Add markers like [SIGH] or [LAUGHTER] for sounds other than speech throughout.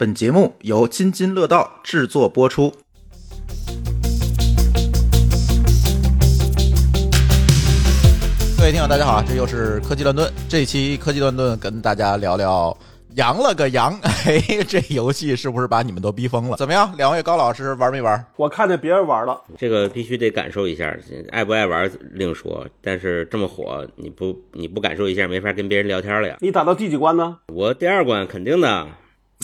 本节目由津津乐道制作播出。各位听友，大家好，这又是科技乱炖。这期科技乱炖跟大家聊聊羊了个羊，[LAUGHS] 哎，这游戏是不是把你们都逼疯了？怎么样，两位高老师玩没玩？我看见别人玩了，这个必须得感受一下，爱不爱玩另说。但是这么火，你不你不感受一下，没法跟别人聊天了呀。你打到第几关呢？我第二关肯定的，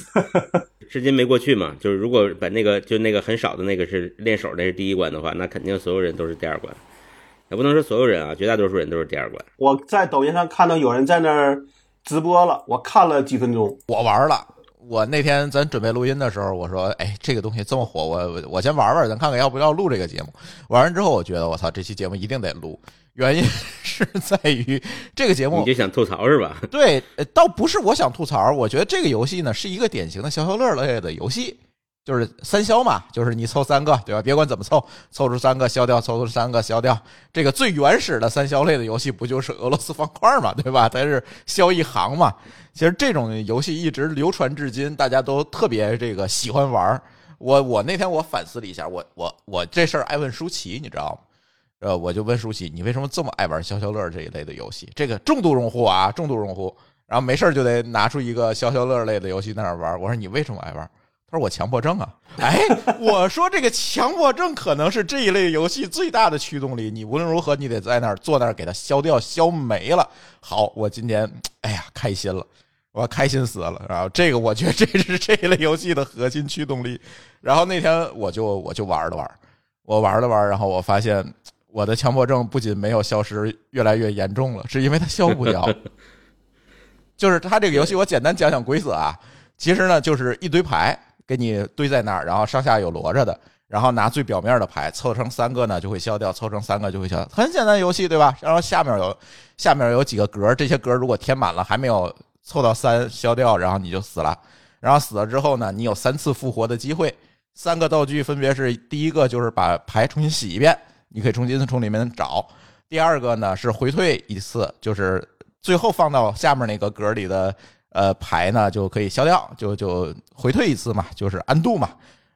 [LAUGHS] 至今没过去嘛。就是如果把那个就那个很少的那个是练手，那是第一关的话，那肯定所有人都是第二关。也不能说所有人啊，绝大多数人都是第二关。我在抖音上看到有人在那儿直播了，我看了几分钟。我玩了，我那天咱准备录音的时候，我说，哎，这个东西这么火，我我我先玩玩，咱看看要不要录这个节目。玩完之后，我觉得我操，这期节目一定得录，原因 [LAUGHS] 是在于这个节目你就想吐槽是吧？对，呃倒不是我想吐槽，我觉得这个游戏呢是一个典型的消消乐类的游戏，就是三消嘛，就是你凑三个，对吧？别管怎么凑，凑出三个消掉，凑出三个消掉。这个最原始的三消类的游戏不就是俄罗斯方块嘛，对吧？它是消一行嘛。其实这种游戏一直流传至今，大家都特别这个喜欢玩。我我那天我反思了一下，我我我这事儿爱问舒淇，你知道吗？呃，我就问舒淇，你为什么这么爱玩消消乐这一类的游戏？这个重度用户啊，重度用户，然后没事就得拿出一个消消乐类的游戏在那玩。我说你为什么爱玩？他说我强迫症啊。哎，我说这个强迫症可能是这一类游戏最大的驱动力。你无论如何，你得在那儿坐那儿给它消掉、消没了。好，我今天哎呀开心了，我开心死了。然后这个我觉得这是这一类游戏的核心驱动力。然后那天我就我就玩了玩，我玩了玩，然后我发现我的强迫症不仅没有消失，越来越严重了，是因为它消不掉。[LAUGHS] 就是它这个游戏，我简单讲讲规则啊。其实呢，就是一堆牌给你堆在那儿，然后上下有摞着的，然后拿最表面的牌凑成三个呢就会消掉，凑成三个就会消掉，很简单游戏对吧？然后下面有下面有几个格，这些格如果填满了还没有凑到三消掉，然后你就死了。然后死了之后呢，你有三次复活的机会，三个道具分别是第一个就是把牌重新洗一遍，你可以重新从里面找；第二个呢是回退一次，就是最后放到下面那个格里的。呃，牌呢就可以消掉，就就回退一次嘛，就是安度嘛。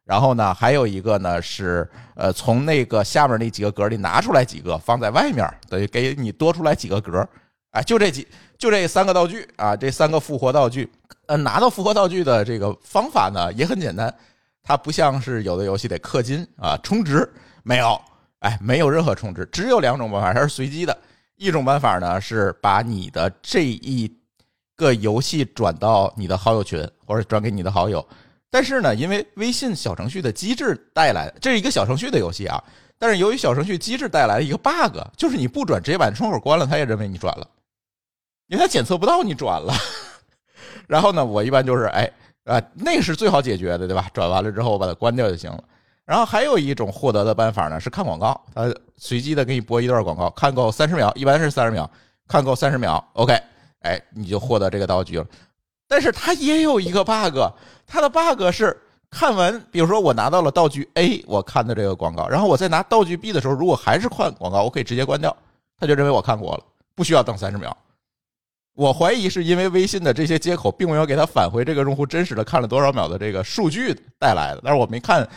然后呢，还有一个呢是呃，从那个下面那几个格里拿出来几个放在外面，等于给你多出来几个格。哎，就这几，就这三个道具啊，这三个复活道具。呃，拿到复活道具的这个方法呢也很简单，它不像是有的游戏得氪金啊充值，没有，哎，没有任何充值，只有两种办法，它是随机的。一种办法呢是把你的这一个游戏转到你的好友群，或者转给你的好友，但是呢，因为微信小程序的机制带来，这是一个小程序的游戏啊。但是由于小程序机制带来的一个 bug，就是你不转，直接把窗口关了，他也认为你转了，因为他检测不到你转了。然后呢，我一般就是哎啊，那个是最好解决的，对吧？转完了之后我把它关掉就行了。然后还有一种获得的办法呢，是看广告，它随机的给你播一段广告，看够三十秒，一般是三十秒，看够三十秒，OK。哎，你就获得这个道具了，但是它也有一个 bug，它的 bug 是看完，比如说我拿到了道具 A，我看的这个广告，然后我再拿道具 B 的时候，如果还是看广告，我可以直接关掉，他就认为我看过了，不需要等三十秒。我怀疑是因为微信的这些接口并没有给他返回这个用户真实的看了多少秒的这个数据带来的，但是我没看，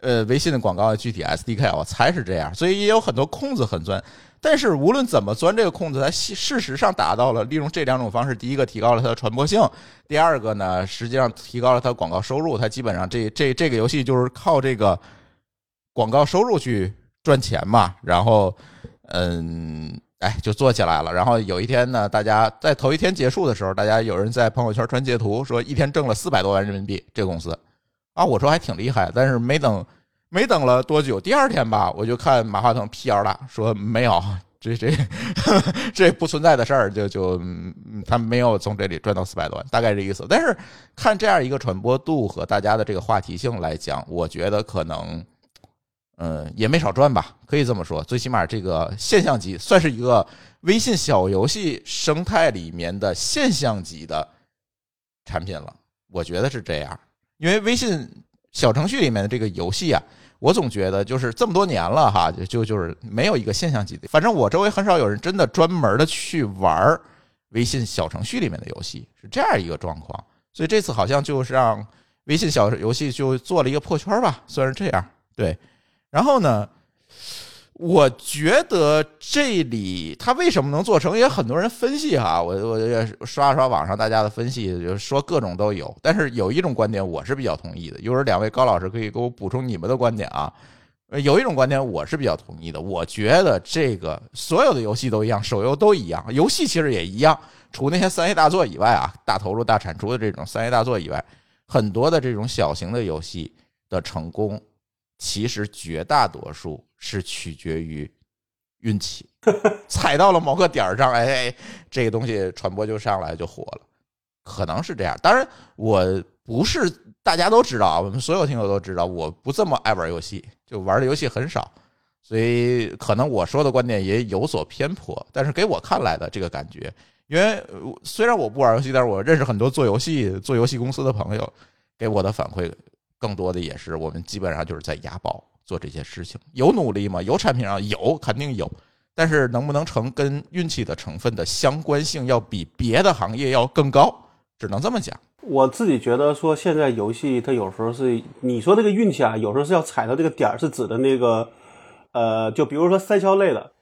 呃，微信的广告的具体 SDK，我猜是这样，所以也有很多空子很钻。但是无论怎么钻这个空子，它事实上达到了利用这两种方式：第一个提高了它的传播性，第二个呢，实际上提高了它广告收入。它基本上这这这个游戏就是靠这个广告收入去赚钱嘛。然后，嗯，哎，就做起来了。然后有一天呢，大家在头一天结束的时候，大家有人在朋友圈传截图，说一天挣了四百多万人民币。这个公司啊，我说还挺厉害。但是没等。没等了多久，第二天吧，我就看马化腾辟谣了，说没有，这这 [LAUGHS] 这不存在的事儿，就就他没有从这里赚到四百多万，大概这意思。但是看这样一个传播度和大家的这个话题性来讲，我觉得可能，嗯，也没少赚吧，可以这么说。最起码这个现象级算是一个微信小游戏生态里面的现象级的产品了，我觉得是这样，因为微信。小程序里面的这个游戏啊，我总觉得就是这么多年了哈，就就就是没有一个现象级的。反正我周围很少有人真的专门的去玩微信小程序里面的游戏，是这样一个状况。所以这次好像就是让微信小游戏就做了一个破圈吧，算是这样。对，然后呢，我觉得这里他为什么能做成，也很多人分析哈，我我也刷刷网上大家的分析，就是说各种都有。但是有一种观点我是比较同意的，一会儿两位高老师可以给我补充你们的观点啊。有一种观点我是比较同意的，我觉得这个所有的游戏都一样，手游都一样，游戏其实也一样，除那些三 A 大作以外啊，大投入大产出的这种三 A 大作以外，很多的这种小型的游戏的成功，其实绝大多数是取决于运气，踩到了某个点儿上，哎，这个东西传播就上来就火了，可能是这样。当然，我不是大家都知道啊，我们所有听友都知道，我不这么爱玩游戏，就玩的游戏很少，所以可能我说的观点也有所偏颇。但是给我看来的这个感觉，因为虽然我不玩游戏，但是我认识很多做游戏、做游戏公司的朋友，给我的反馈更多的也是我们基本上就是在押宝做这些事情。有努力吗？有产品上有，肯定有，但是能不能成，跟运气的成分的相关性要比别的行业要更高，只能这么讲。我自己觉得说，现在游戏它有时候是你说这个运气啊，有时候是要踩到这个点儿，是指的那个，呃，就比如说三消类的，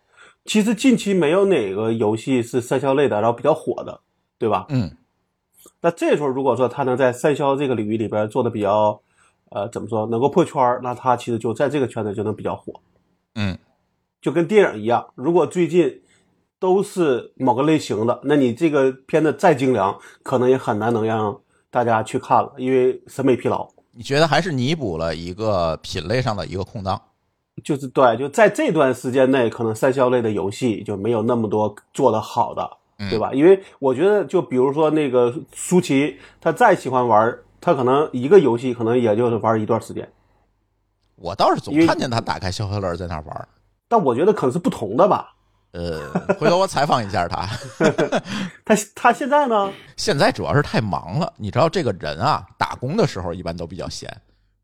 其实近期没有哪个游戏是三消类的，然后比较火的，对吧？嗯，那这时候如果说他能在三消这个领域里边做的比较，呃，怎么说，能够破圈儿，那他其实就在这个圈子就能比较火。嗯，就跟电影一样，如果最近都是某个类型的，那你这个片子再精良，可能也很难能让大家去看了，因为审美疲劳。你觉得还是弥补了一个品类上的一个空档？就是对，就在这段时间内，可能三消类的游戏就没有那么多做得好的，对吧？因为我觉得，就比如说那个舒淇，他再喜欢玩，他可能一个游戏可能也就是玩一段时间。我倒是总看见他打开消消乐在那玩儿。但我觉得可能是不同的吧。呃，回头我采访一下他。[LAUGHS] 他他现在呢？现在主要是太忙了，你知道这个人啊，打工的时候一般都比较闲，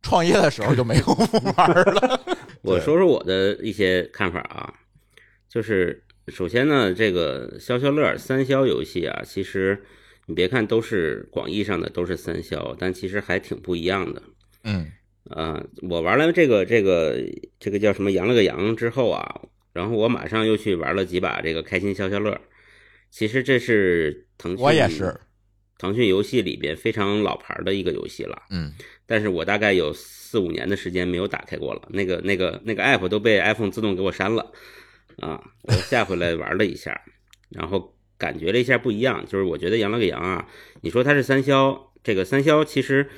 创业的时候就没工夫玩了。[LAUGHS] 我说说我的一些看法啊，就是首先呢，这个消消乐三消游戏啊，其实你别看都是广义上的都是三消，但其实还挺不一样的。嗯啊，我玩了这个这个这个叫什么羊了个羊之后啊，然后我马上又去玩了几把这个开心消消乐。其实这是腾讯，我也是，腾讯游戏里边非常老牌的一个游戏了。嗯，但是我大概有四五年的时间没有打开过了，那个那个那个 app 都被 iPhone 自动给我删了啊，我下回来玩了一下，然后感觉了一下不一样，就是我觉得羊了个羊啊，你说它是三消，这个三消其实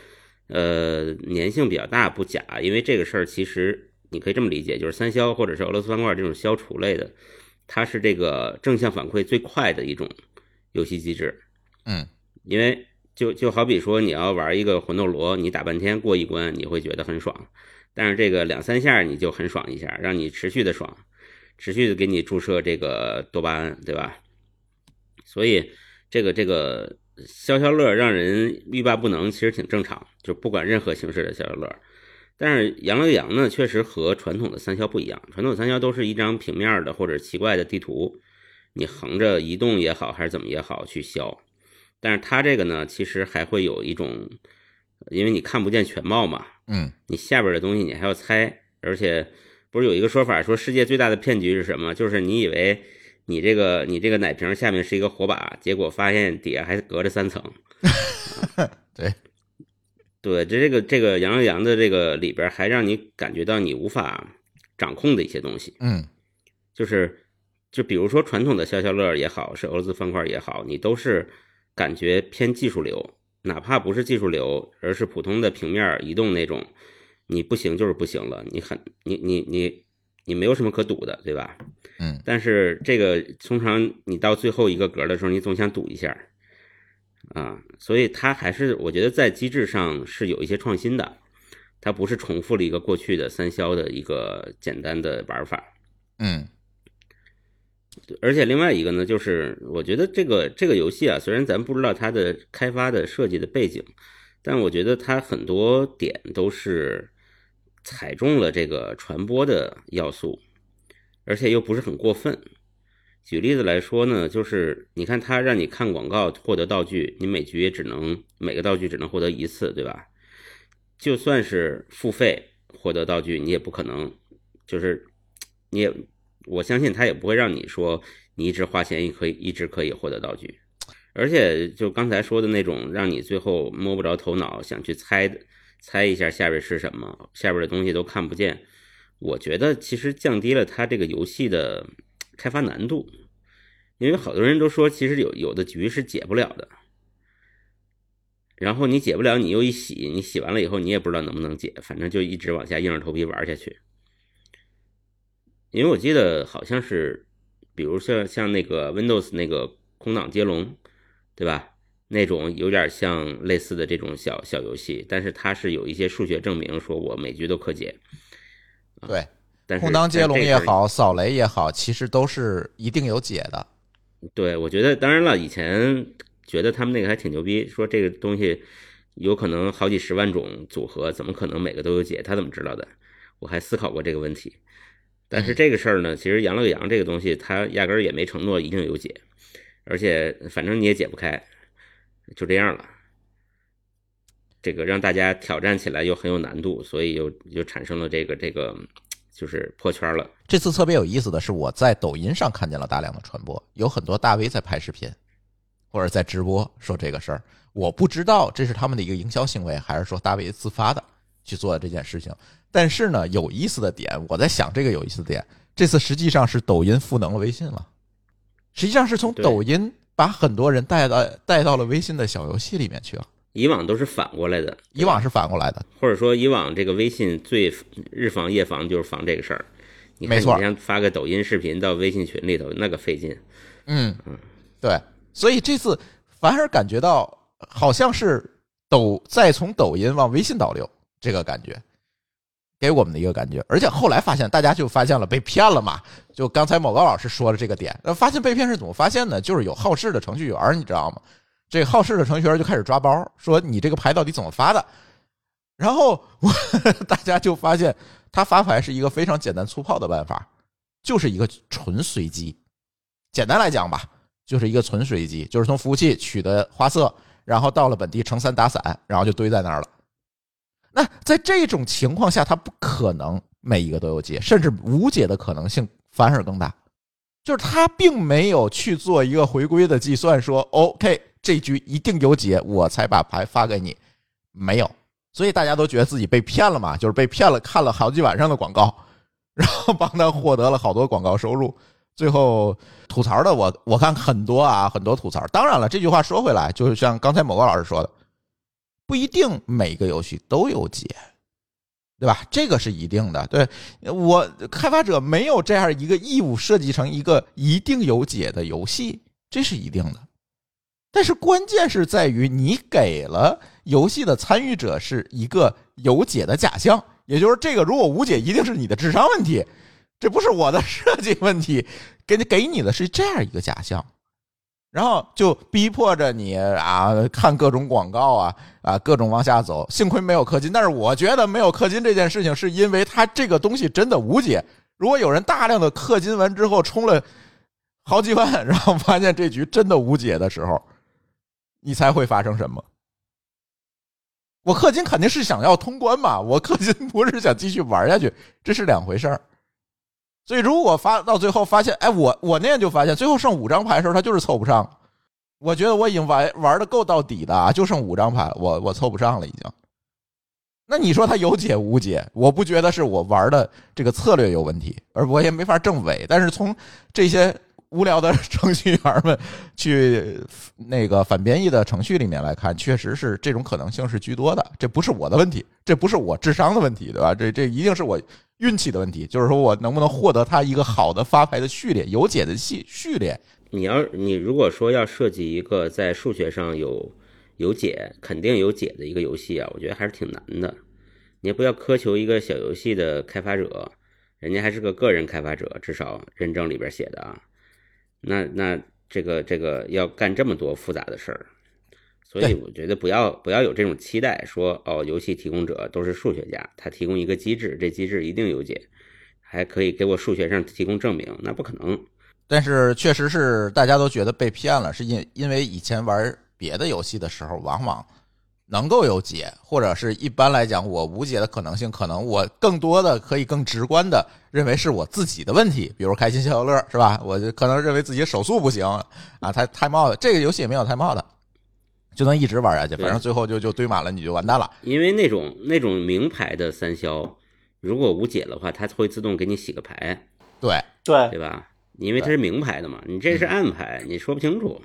呃粘性比较大不假，因为这个事儿其实你可以这么理解，就是三消或者是俄罗斯方块这种消除类的，它是这个正向反馈最快的一种游戏机制，嗯因为就就好比说你要玩一个魂斗罗，你打半天过一关，你会觉得很爽，但是这个两三下你就很爽一下，让你持续的爽，持续的给你注射这个多巴胺，对吧？所以这个这个消消乐让人欲罢不能，其实挺正常，就不管任何形式的消消乐。但是羊了个羊呢，确实和传统的三消不一样，传统三消都是一张平面的或者奇怪的地图，你横着移动也好，还是怎么也好去消。但是它这个呢，其实还会有一种，因为你看不见全貌嘛，嗯你下边的东西你还要猜，而且不是有一个说法说世界最大的骗局是什么？就是你以为你这个你这个奶瓶下面是一个火把，结果发现底下还隔着三层。[LAUGHS] 对，对，这这个这个羊羊羊的这个里边还让你感觉到你无法掌控的一些东西，嗯就是就比如说传统的消消乐也好，是俄罗斯方块也好，你都是感觉偏技术流，哪怕不是技术流，而是普通的平面移动那种，你不行就是不行了，你很你你你你没有什么可赌的，对吧？嗯但是这个通常你到最后一个格的时候，你总想赌一下，啊，所以它还是我觉得在机制上是有一些创新的，它不是重复了一个过去的三消的一个简单的玩法。嗯而且另外一个呢，就是我觉得这个这个游戏啊，虽然咱不知道它的开发的设计的背景，但我觉得它很多点都是踩中了这个传播的要素，而且又不是很过分。举例子来说呢，就是你看它让你看广告获得道具，你每局也只能每个道具只能获得一次，对吧？就算是付费获得道具，你也不可能，就是你也我相信他也不会让你说你一直花钱也可以一直可以获得道具，而且就刚才说的那种让你最后摸不着头脑，想去猜的猜一下下边是什么，下边的东西都看不见。我觉得其实降低了它这个游戏的开发难度，因为好多人都说其实有有的局是解不了的。然后你解不了，你又一洗，你洗完了以后，你也不知道能不能解，反正就一直往下硬着头皮玩下去。因为我记得好像是，比如像像那个 Windows 那个空档接龙，对吧？那种有点像类似的这种小小游戏，但是它是有一些数学证明，说我每局都可解。对，但是空当接龙也好，扫雷也好，其实都是一定有解的。对，我觉得当然了，以前觉得他们那个还挺牛逼，说这个东西有可能好几十万种组合，怎么可能每个都有解？他怎么知道的？我还思考过这个问题。但是这个事儿呢，其实羊了个羊这个东西，它压根儿也没承诺一定有解，而且反正你也解不开，就这样了。这个让大家挑战起来又很有难度，所以又又产生了这个这个就是破圈了。这次特别有意思的是，我在抖音上看见了大量的传播，有很多大 V 在拍视频，或者在直播说这个事儿。我不知道这是他们的一个营销行为，还是说大 V 自发的去做的这件事情。但是呢，有意思的点，我在想这个有意思的点，这次实际上是抖音赋能了微信了，实际上是从抖音把很多人带到带到了微信的小游戏里面去了。以往都是反过来的，以往是反过来的，或者说以往这个微信最日防夜防就是防这个事儿。你看没错你像发个抖音视频到微信群里头，那个费劲。嗯，对，所以这次反而感觉到好像是抖再从抖音往微信导流这个感觉，给我们的一个感觉。而且后来发现，大家就发现了被骗了嘛。就刚才某高老师说的这个点，发现被骗是怎么发现呢？就是有好事的程序员，你知道吗？这好事的程序员就开始抓包，说你这个牌到底怎么发的？然后我 [LAUGHS] 大家就发现，他发牌是一个非常简单粗暴的办法，就是一个纯随机。简单来讲吧，就是一个纯随机，就是从服务器取的花色，然后到了本地乘三打散，然后就堆在那儿了。那在这种情况下，他不可能每一个都有解，甚至无解的可能性反而更大。就是他并没有去做一个回归的计算，说 OK 这局一定有解，我才把牌发给你，没有。所以大家都觉得自己被骗了嘛，就是被骗了，看了好几晚上的广告，[LAUGHS] 然后帮他获得了好多广告收入。最后吐槽的我我看很多啊，很多吐槽。当然了，这句话说回来，就是像刚才某个老师说的，不一定每个游戏都有解，对吧？这个是一定的。对我开发者没有这样一个义务设计成一个一定有解的游戏，这是一定的。但是关键是在于你给了游戏的参与者是一个有解的假象，也就是这个如果无解，一定是你的智商问题，这不是我的设计问题，给你给你的是这样一个假象，然后就逼迫着你啊看各种广告啊啊各种往下走。幸亏没有氪金，但是我觉得没有氪金这件事情是因为它这个东西真的无解。如果有人大量的氪金完之后充了好几万，然后发现这局真的无解的时候，你猜会发生什么？我氪金肯定是想要通关嘛，我氪金不是想继续玩下去，这是两回事儿。所以如果发到最后发现，哎，我我那样就发现，最后剩五张牌的时候，他就是凑不上。我觉得我已经玩玩的够到底的啊，就剩五张牌，我我凑不上了已经。那你说他有解无解？我不觉得是我玩的这个策略有问题，而我也没法证伪。但是从这些无聊的程序员们去那个反编译的程序里面来看，确实是这种可能性是居多的。这不是我的问题，这不是我智商的问题，对吧？这这一定是我运气的问题，就是说我能不能获得它一个好的发牌的序列，有解的系序列。你要你如果说要设计一个在数学上有有解，肯定有解的一个游戏啊，我觉得还是挺难的。你也不要苛求一个小游戏的开发者，人家还是个个人开发者，至少认证里边写的啊。那那这个这个要干这么多复杂的事儿，所以我觉得不要不要有这种期待，说哦，游戏提供者都是数学家，他提供一个机制，这机制一定有解，还可以给我数学上提供证明，那不可能。但是确实是大家都觉得被骗了，是因因为以前玩别的游戏的时候，往往能够有解，或者是一般来讲，我无解的可能性，可能我更多的可以更直观的认为是我自己的问题，比如开心消消乐，是吧？我就可能认为自己手速不行啊，太太冒的这个游戏也没有太冒的，就能一直玩下去，反正最后就就堆满了，你就完蛋了。因为那种那种名牌的三消，如果无解的话，它会自动给你洗个牌，对，对对吧？因为它是名牌的嘛，你这是暗牌，你说不清楚。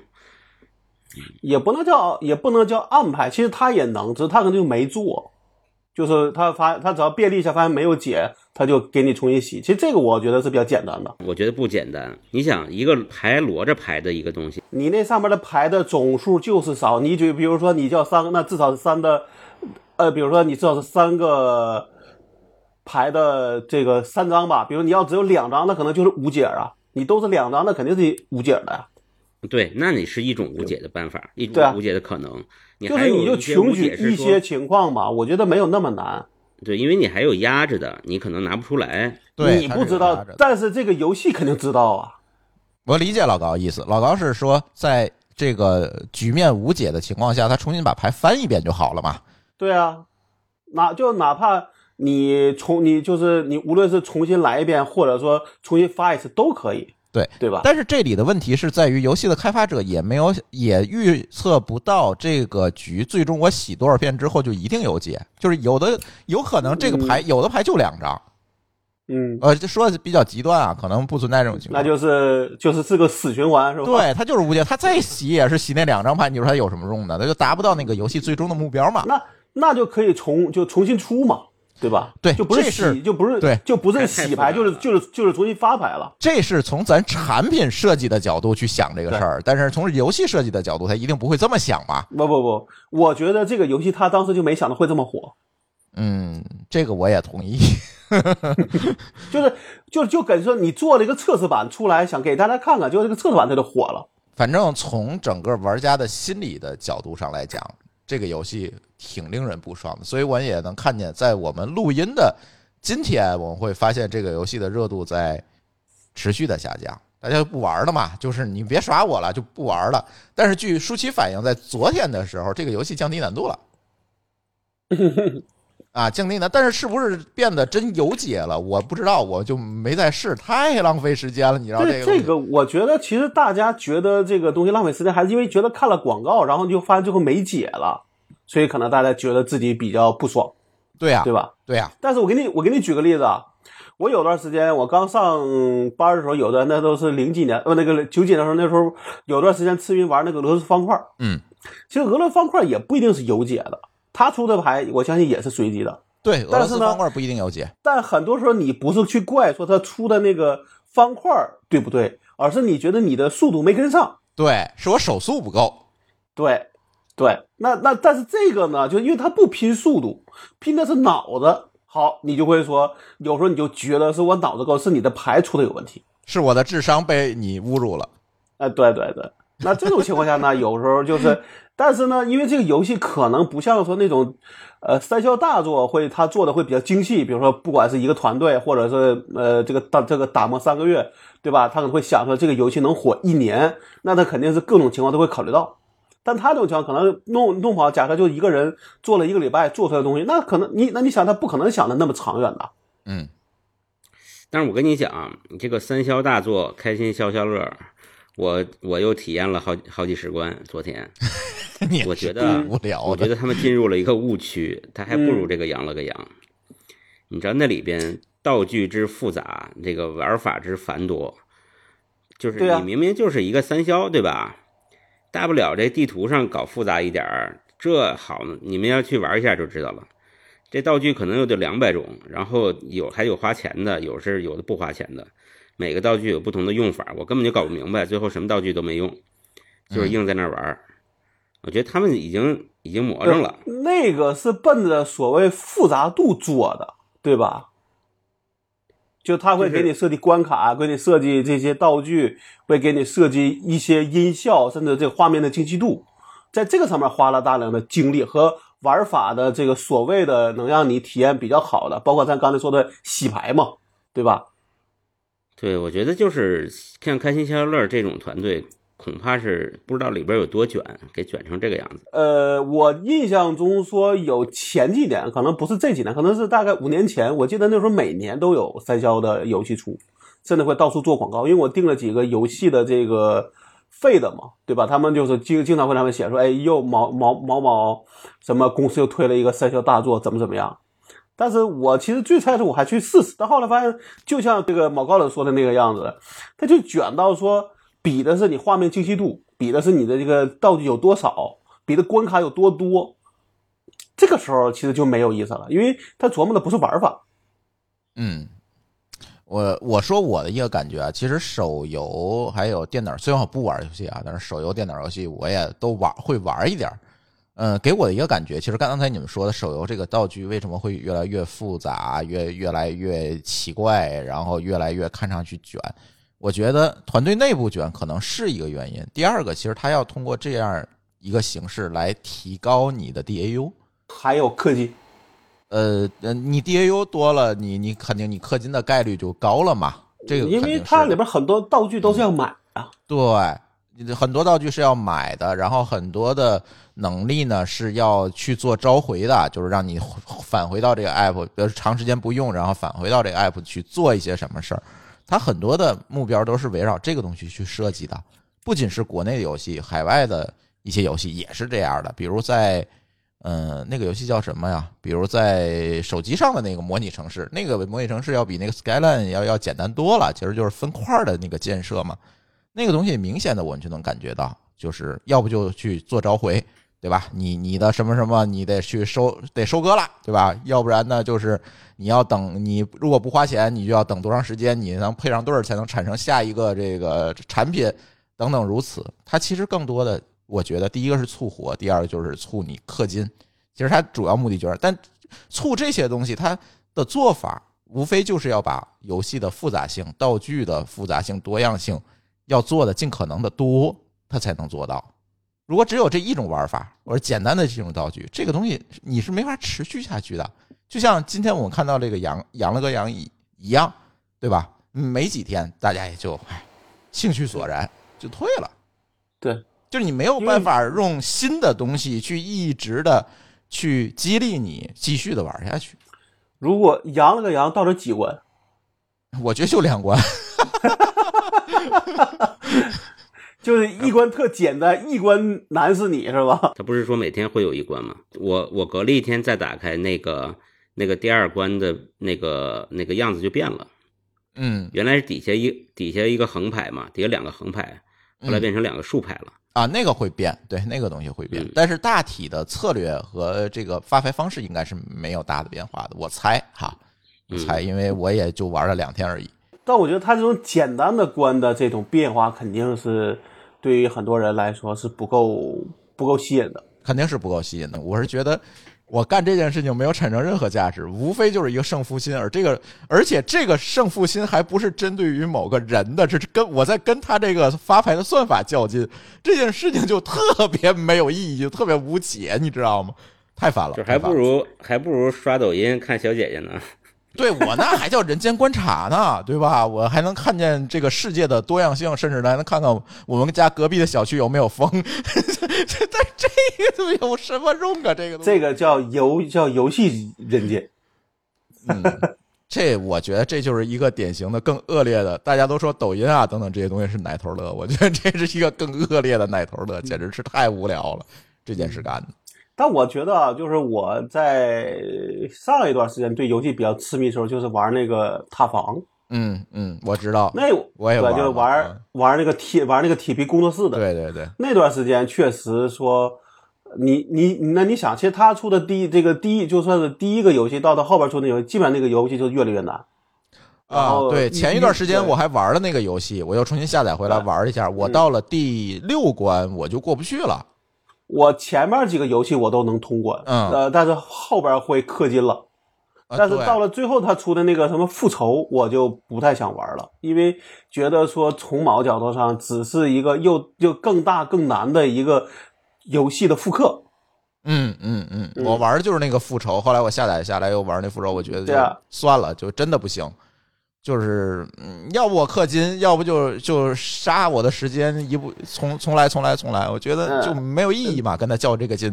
也不能叫也不能叫暗牌，其实他也能，只是他可能就没做，就是他发他只要便利一下发现没有解，他就给你重新洗。其实这个我觉得是比较简单的。我觉得不简单。你想，一个牌摞着牌的一个东西，你那上面的牌的总数就是少，你就比如说你叫三个，那至少是三的，呃，比如说你至少是三个牌的这个三张吧。比如你要只有两张，那可能就是无解啊。你都是两张，那肯定是无解的呀。对，那你是一种无解的办法，一种无解的可能。你就是你就穷举一些情况吧，我觉得没有那么难。对，因为你还有压着的，你可能拿不出来。对，你不知道但是这个游戏肯定知道啊。我理解老高意思，老高是说，在这个局面无解的情况下，他重新把牌翻一遍就好了嘛。对啊，哪就哪怕你重你就是你无论是重新来一遍，或者说重新发一次都可以，对对吧？但是这里的问题是在于，游戏的开发者也没有也预测不到这个局最终我洗多少遍之后就一定有解，就是有的有可能这个牌、有的牌就两张，嗯，呃，这说的比较极端啊，可能不存在这种情况。那就是就是是个死循环，是吧？对，他就是无解，他再洗也是洗那两张牌，你说他有什么用呢？他就达不到那个游戏最终的目标嘛。那那就可以重就重新出嘛，对吧？对就不是洗，就不是对就不是洗牌，就是就是就是重新发牌了。这是从咱产品设计的角度去想这个事儿，但是从游戏设计的角度，他一定不会这么想吧。不不不，我觉得这个游戏他当时就没想到会这么火，嗯，这个我也同意。[LAUGHS] 就是就就跟说你做了一个测试版出来，想给大家看看，结果这个测试版它就火了。反正从整个玩家的心理的角度上来讲，这个游戏挺令人不爽的。所以我也能看见，在我们录音的今天，我们会发现这个游戏的热度在持续的下降。大家不玩了嘛，就是你别耍我了，就不玩了。但是据舒淇反映，在昨天的时候，这个游戏降低难度了。[LAUGHS] 啊，降低难，但是是不是变得真有解了？我不知道，我就没再试，太浪费时间了。你知道这个这这个，我觉得其实大家觉得这个东西浪费时间，还是因为觉得看了广告，然后就发现最后没解了，所以可能大家觉得自己比较不爽，对呀、对吧？对呀、但是我给你我给你举个例子啊，我有段时间我刚上班的时候，有的那都是零几年呃那个九几年的时候，那时候有段时间痴迷玩那个俄罗斯方块，嗯，其实俄罗斯方块也不一定是有解的，他出的牌我相信也是随机的，对，但是呢方块不一定有解。但很多时候你不是去怪说他出的那个方块对不对，而是你觉得你的速度没跟上。对，是我手速不够。对，对，那那但是这个呢，就因为他不拼速度，拼的是脑子。好，你就会说，有时候你就觉得是我脑子够，是你的牌出的有问题。是我的智商被你侮辱了。哎，对对对，[LAUGHS] 那这种情况下呢，有时候就是，但是呢，因为这个游戏可能不像说那种，呃，三消大作会他做的会比较精细，比如说不管是一个团队，或者是呃这个打这个打磨三个月，对吧？他可能会想说这个游戏能火一年，那他肯定是各种情况都会考虑到。但他这种情况可能弄弄不好，假设就一个人做了一个礼拜做出来的东西，那可能你那你想他不可能想的那么长远的。嗯，但是我跟你讲，你这个三消大作，开心消消乐，我我又体验了好好几十关。昨天，[LAUGHS] 我觉得无聊。我觉得他们进入了一个误区，他还不如这个羊了个羊。你知道那里边道具之复杂，这个玩法之繁多，就是你明明就是一个三消，对吧？大不了这地图上搞复杂一点儿，这好呢，你们要去玩一下就知道了。这道具可能有得两百种，然后有还有花钱的，有是有的不花钱的，每个道具有不同的用法，我根本就搞不明白，最后什么道具都没用，就是硬在那儿玩儿。我觉得他们已经已经魔怔了。那个是奔着所谓复杂度做的，对吧？就他会给你设计关卡，给你设计这些道具，会给你设计一些音效，甚至这个画面的精细度，在这个上面花了大量的精力和玩法的这个所谓的能让你体验比较好的，包括咱刚才说的洗牌嘛，对吧？对，我觉得就是像开心消消乐这种团队，恐怕是不知道里边有多卷，给卷成这个样子。呃，我印象中说有前几年，可能不是这几年，可能是大概五年前，我记得那时候每年都有三消的游戏出，甚至会到处做广告。因为我订了几个游戏的这个费的嘛，对吧？他们就是经经常会他们写说，哎，又某某某某什么公司又推了一个三消大作，怎么怎么样。但是我其实最开始我还去试试，但后来发现，就像这个毛高冷说的那个样子，他就卷到说。比的是你画面清晰度，比的是你的这个道具有多少，比的关卡有多多。这个时候其实就没有意思了，因为他琢磨的不是玩法。嗯，我我说我的一个感觉啊，其实手游还有电脑，虽然我不玩游戏啊，但是手游、电脑游戏我也都玩，会玩一点。嗯，给我的一个感觉，其实刚刚才你们说的手游这个道具为什么会越来越复杂，越越来越奇怪，然后越来越看上去卷。我觉得团队内部卷可能是一个原因。第二个，其实他要通过这样一个形式来提高你的 DAU，还有氪金。呃，你 DAU 多了，你你肯定你氪金的概率就高了嘛。这个因为它里边很多道具都是要买啊。对，很多道具是要买的，然后很多的能力呢是要去做召回的，就是让你返回到这个 app，比如长时间不用，然后返回到这个 app 去做一些什么事儿。它很多的目标都是围绕这个东西去设计的，不仅是国内的游戏，海外的一些游戏也是这样的。比如在，嗯，那个游戏叫什么呀？比如在手机上的那个模拟城市，那个模拟城市要比那个 Skyline 要要简单多了，其实就是分块的那个建设嘛。那个东西明显的我们就能感觉到，就是要不就去做召回。对吧？你你的什么什么，你得去收，得收割了，对吧？要不然呢，就是你要等，你如果不花钱，你就要等多长时间，你能配上对儿，才能产生下一个这个产品，等等如此。它其实更多的，我觉得第一个是促活，第二个就是促你氪金。其实它主要目的就是，但促这些东西，它的做法无非就是要把游戏的复杂性、道具的复杂性、多样性要做的尽可能的多，他才能做到。如果只有这一种玩法，或者简单的这种道具，这个东西你是没法持续下去的。就像今天我们看到这个羊养了个羊一一样，对吧？没几天，大家也就唉，兴趣索然就退了。对，就是你没有办法用新的东西去一直的去激励你继续的玩下去。如果羊了个羊到底几关？我觉得就两关。[LAUGHS] [LAUGHS] 就是一关特简单，一关难死你是吧？他不是说每天会有一关吗？我我隔了一天再打开那个那个第二关的那个那个样子就变了。嗯，原来是底下一底下一个横排嘛，底下两个横排，后来变成两个竖排了。啊，那个会变，对，那个东西会变，但是大体的策略和这个发牌方式应该是没有大的变化的。我猜哈，我猜，因为我也就玩了两天而已。但我觉得他这种简单的关的这种变化，肯定是对于很多人来说是不够不够吸引的，肯定是不够吸引的。我是觉得我干这件事情没有产生任何价值，无非就是一个胜负心，而这个而且这个胜负心还不是针对于某个人的，这是跟我在跟他这个发牌的算法较劲，这件事情就特别没有意义，就特别无解，你知道吗？太烦了，就还不如还不如刷抖音看小姐姐呢。对我那还叫人间观察呢，对吧？我还能看见这个世界的多样性，甚至还能看看我们家隔壁的小区有没有风。[LAUGHS] 这这个有什么用啊？这个这个叫游叫游戏人间。嗯，这我觉得这就是一个典型的更恶劣的。大家都说抖音啊等等这些东西是奶头乐，我觉得这是一个更恶劣的奶头乐，简直是太无聊了。这件事干的。但我觉得啊，就是我在上一段时间对游戏比较痴迷的时候，就是玩那个塔防。嗯嗯，我知道。那我也玩，就玩玩那个铁玩那个铁皮工作室的。对对对。那段时间确实说，你你那你想，其实他出的第一这个第一就算是第一个游戏，到到后边出的游戏，基本上那个游戏就越来越难。啊，对，前一段时间我还玩了那个游戏，我又重新下载回来玩一下。我到了第六关，我就过不去了。我前面几个游戏我都能通关，嗯，呃，但是后边会氪金了，但是到了最后他出的那个什么复仇，我就不太想玩了，因为觉得说从某角度上只是一个又又更大更难的一个游戏的复刻。嗯嗯嗯，我玩的就是那个复仇，后来我下载下来又玩那复仇，我觉得就算了，就真的不行。就是嗯，要不我氪金，要不就就杀我的时间，一步从从来从来从来，我觉得就没有意义嘛，跟他较这个劲。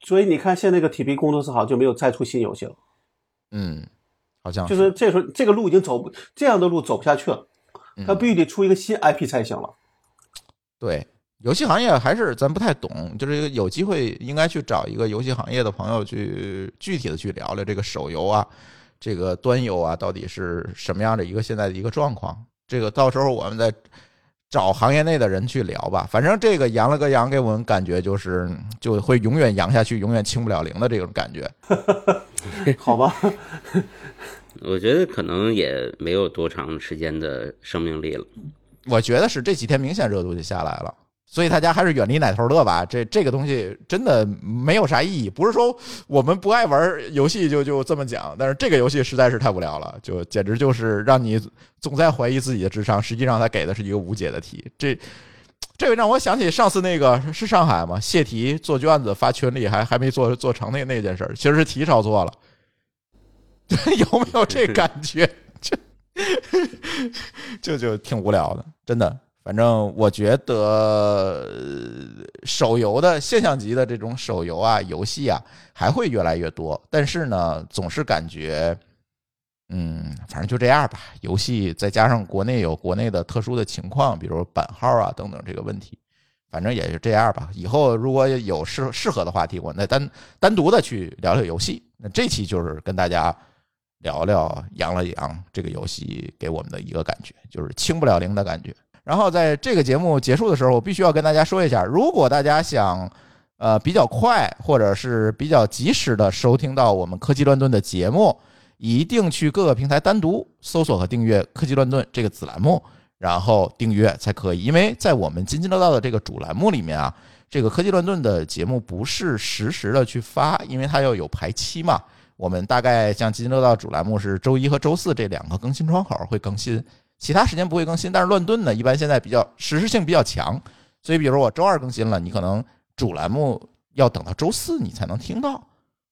所以你看，现在那个 TP 工作室好像就没有再出新游戏了。嗯，好像就是这时候这个路已经走不这样的路走不下去了，他必须得出一个新 IP 才行了。对，游戏行业还是咱不太懂，就是有机会应该去找一个游戏行业的朋友去具体的去聊聊这个手游啊，这个端游啊，到底是什么样的一个现在的一个状况。这个到时候我们再找行业内的人去聊吧。反正这个扬了个扬，给我们感觉就是就会永远扬下去，永远清不了零的这种感觉。[LAUGHS] 好吧，我觉得可能也没有多长时间的生命力了。我觉得是这几天明显热度就下来了，所以大家还是远离奶头乐吧。这这个东西真的没有啥意义，不是说我们不爱玩游戏就就这么讲，但是这个游戏实在是太无聊了，就简直就是让你总在怀疑自己的智商。实际上他给的是一个无解的题，这这个让我想起上次那个是上海吗，泄题做卷子发群里还还没做做成那那件事儿，其实是题抄错了，[LAUGHS] 有没有这感觉？就 [LAUGHS] 就挺无聊的，真的。反正我觉得手游的现象级的这种手游啊、游戏啊，还会越来越多。但是呢，总是感觉，嗯，反正就这样吧。游戏再加上国内有国内的特殊的情况，比如版号啊等等这个问题，反正也就这样吧。以后如果有适适合的话题，我再单单独的去聊聊游戏。那这期就是跟大家。聊聊羊了羊这个游戏给我们的一个感觉，就是清不了零的感觉。然后在这个节目结束的时候，我必须要跟大家说一下，如果大家想呃比较快或者是比较及时的收听到我们科技乱炖的节目，一定去各个平台单独搜索和订阅“科技乱炖”这个子栏目，然后订阅才可以。因为在我们津津乐道的这个主栏目里面啊，这个科技乱炖的节目不是实时的去发，因为它要有排期嘛。我们大概像津津乐道主栏目是周一和周四这两个更新窗口会更新，其他时间不会更新。但是乱炖呢，一般现在比较实时性比较强，所以比如我周二更新了，你可能主栏目要等到周四你才能听到。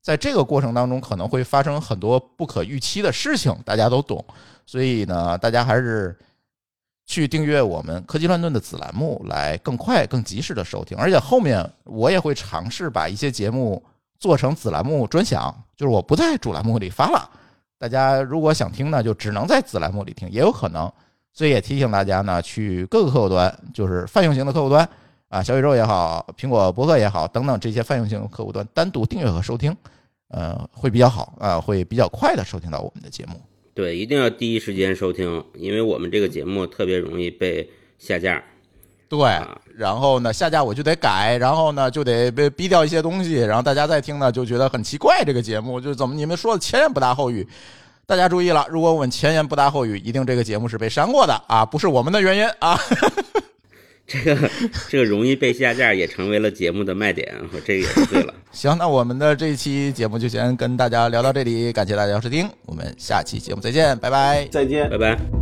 在这个过程当中，可能会发生很多不可预期的事情，大家都懂。所以呢，大家还是去订阅我们科技乱炖的子栏目，来更快、更及时的收听。而且后面我也会尝试把一些节目。做成子栏目专享，就是我不在主栏目里发了，大家如果想听呢，就只能在子栏目里听，也有可能。所以也提醒大家呢，去各个客户端，就是泛用型的客户端啊，小宇宙也好，苹果博客也好，等等这些泛用型客户端单独订阅和收听，呃，会比较好啊，会比较快的收听到我们的节目。对，一定要第一时间收听，因为我们这个节目特别容易被下架。对，然后呢，下架我就得改，然后呢就得被逼掉一些东西，然后大家再听呢就觉得很奇怪，这个节目就怎么你们说的前言不搭后语？大家注意了，如果我们前言不搭后语，一定这个节目是被删过的啊，不是我们的原因啊。这个这个容易被下架也成为了节目的卖点，这个也是对了。[LAUGHS] 行，那我们的这一期节目就先跟大家聊到这里，感谢大家收听，我们下期节目再见，拜拜，再见，拜拜。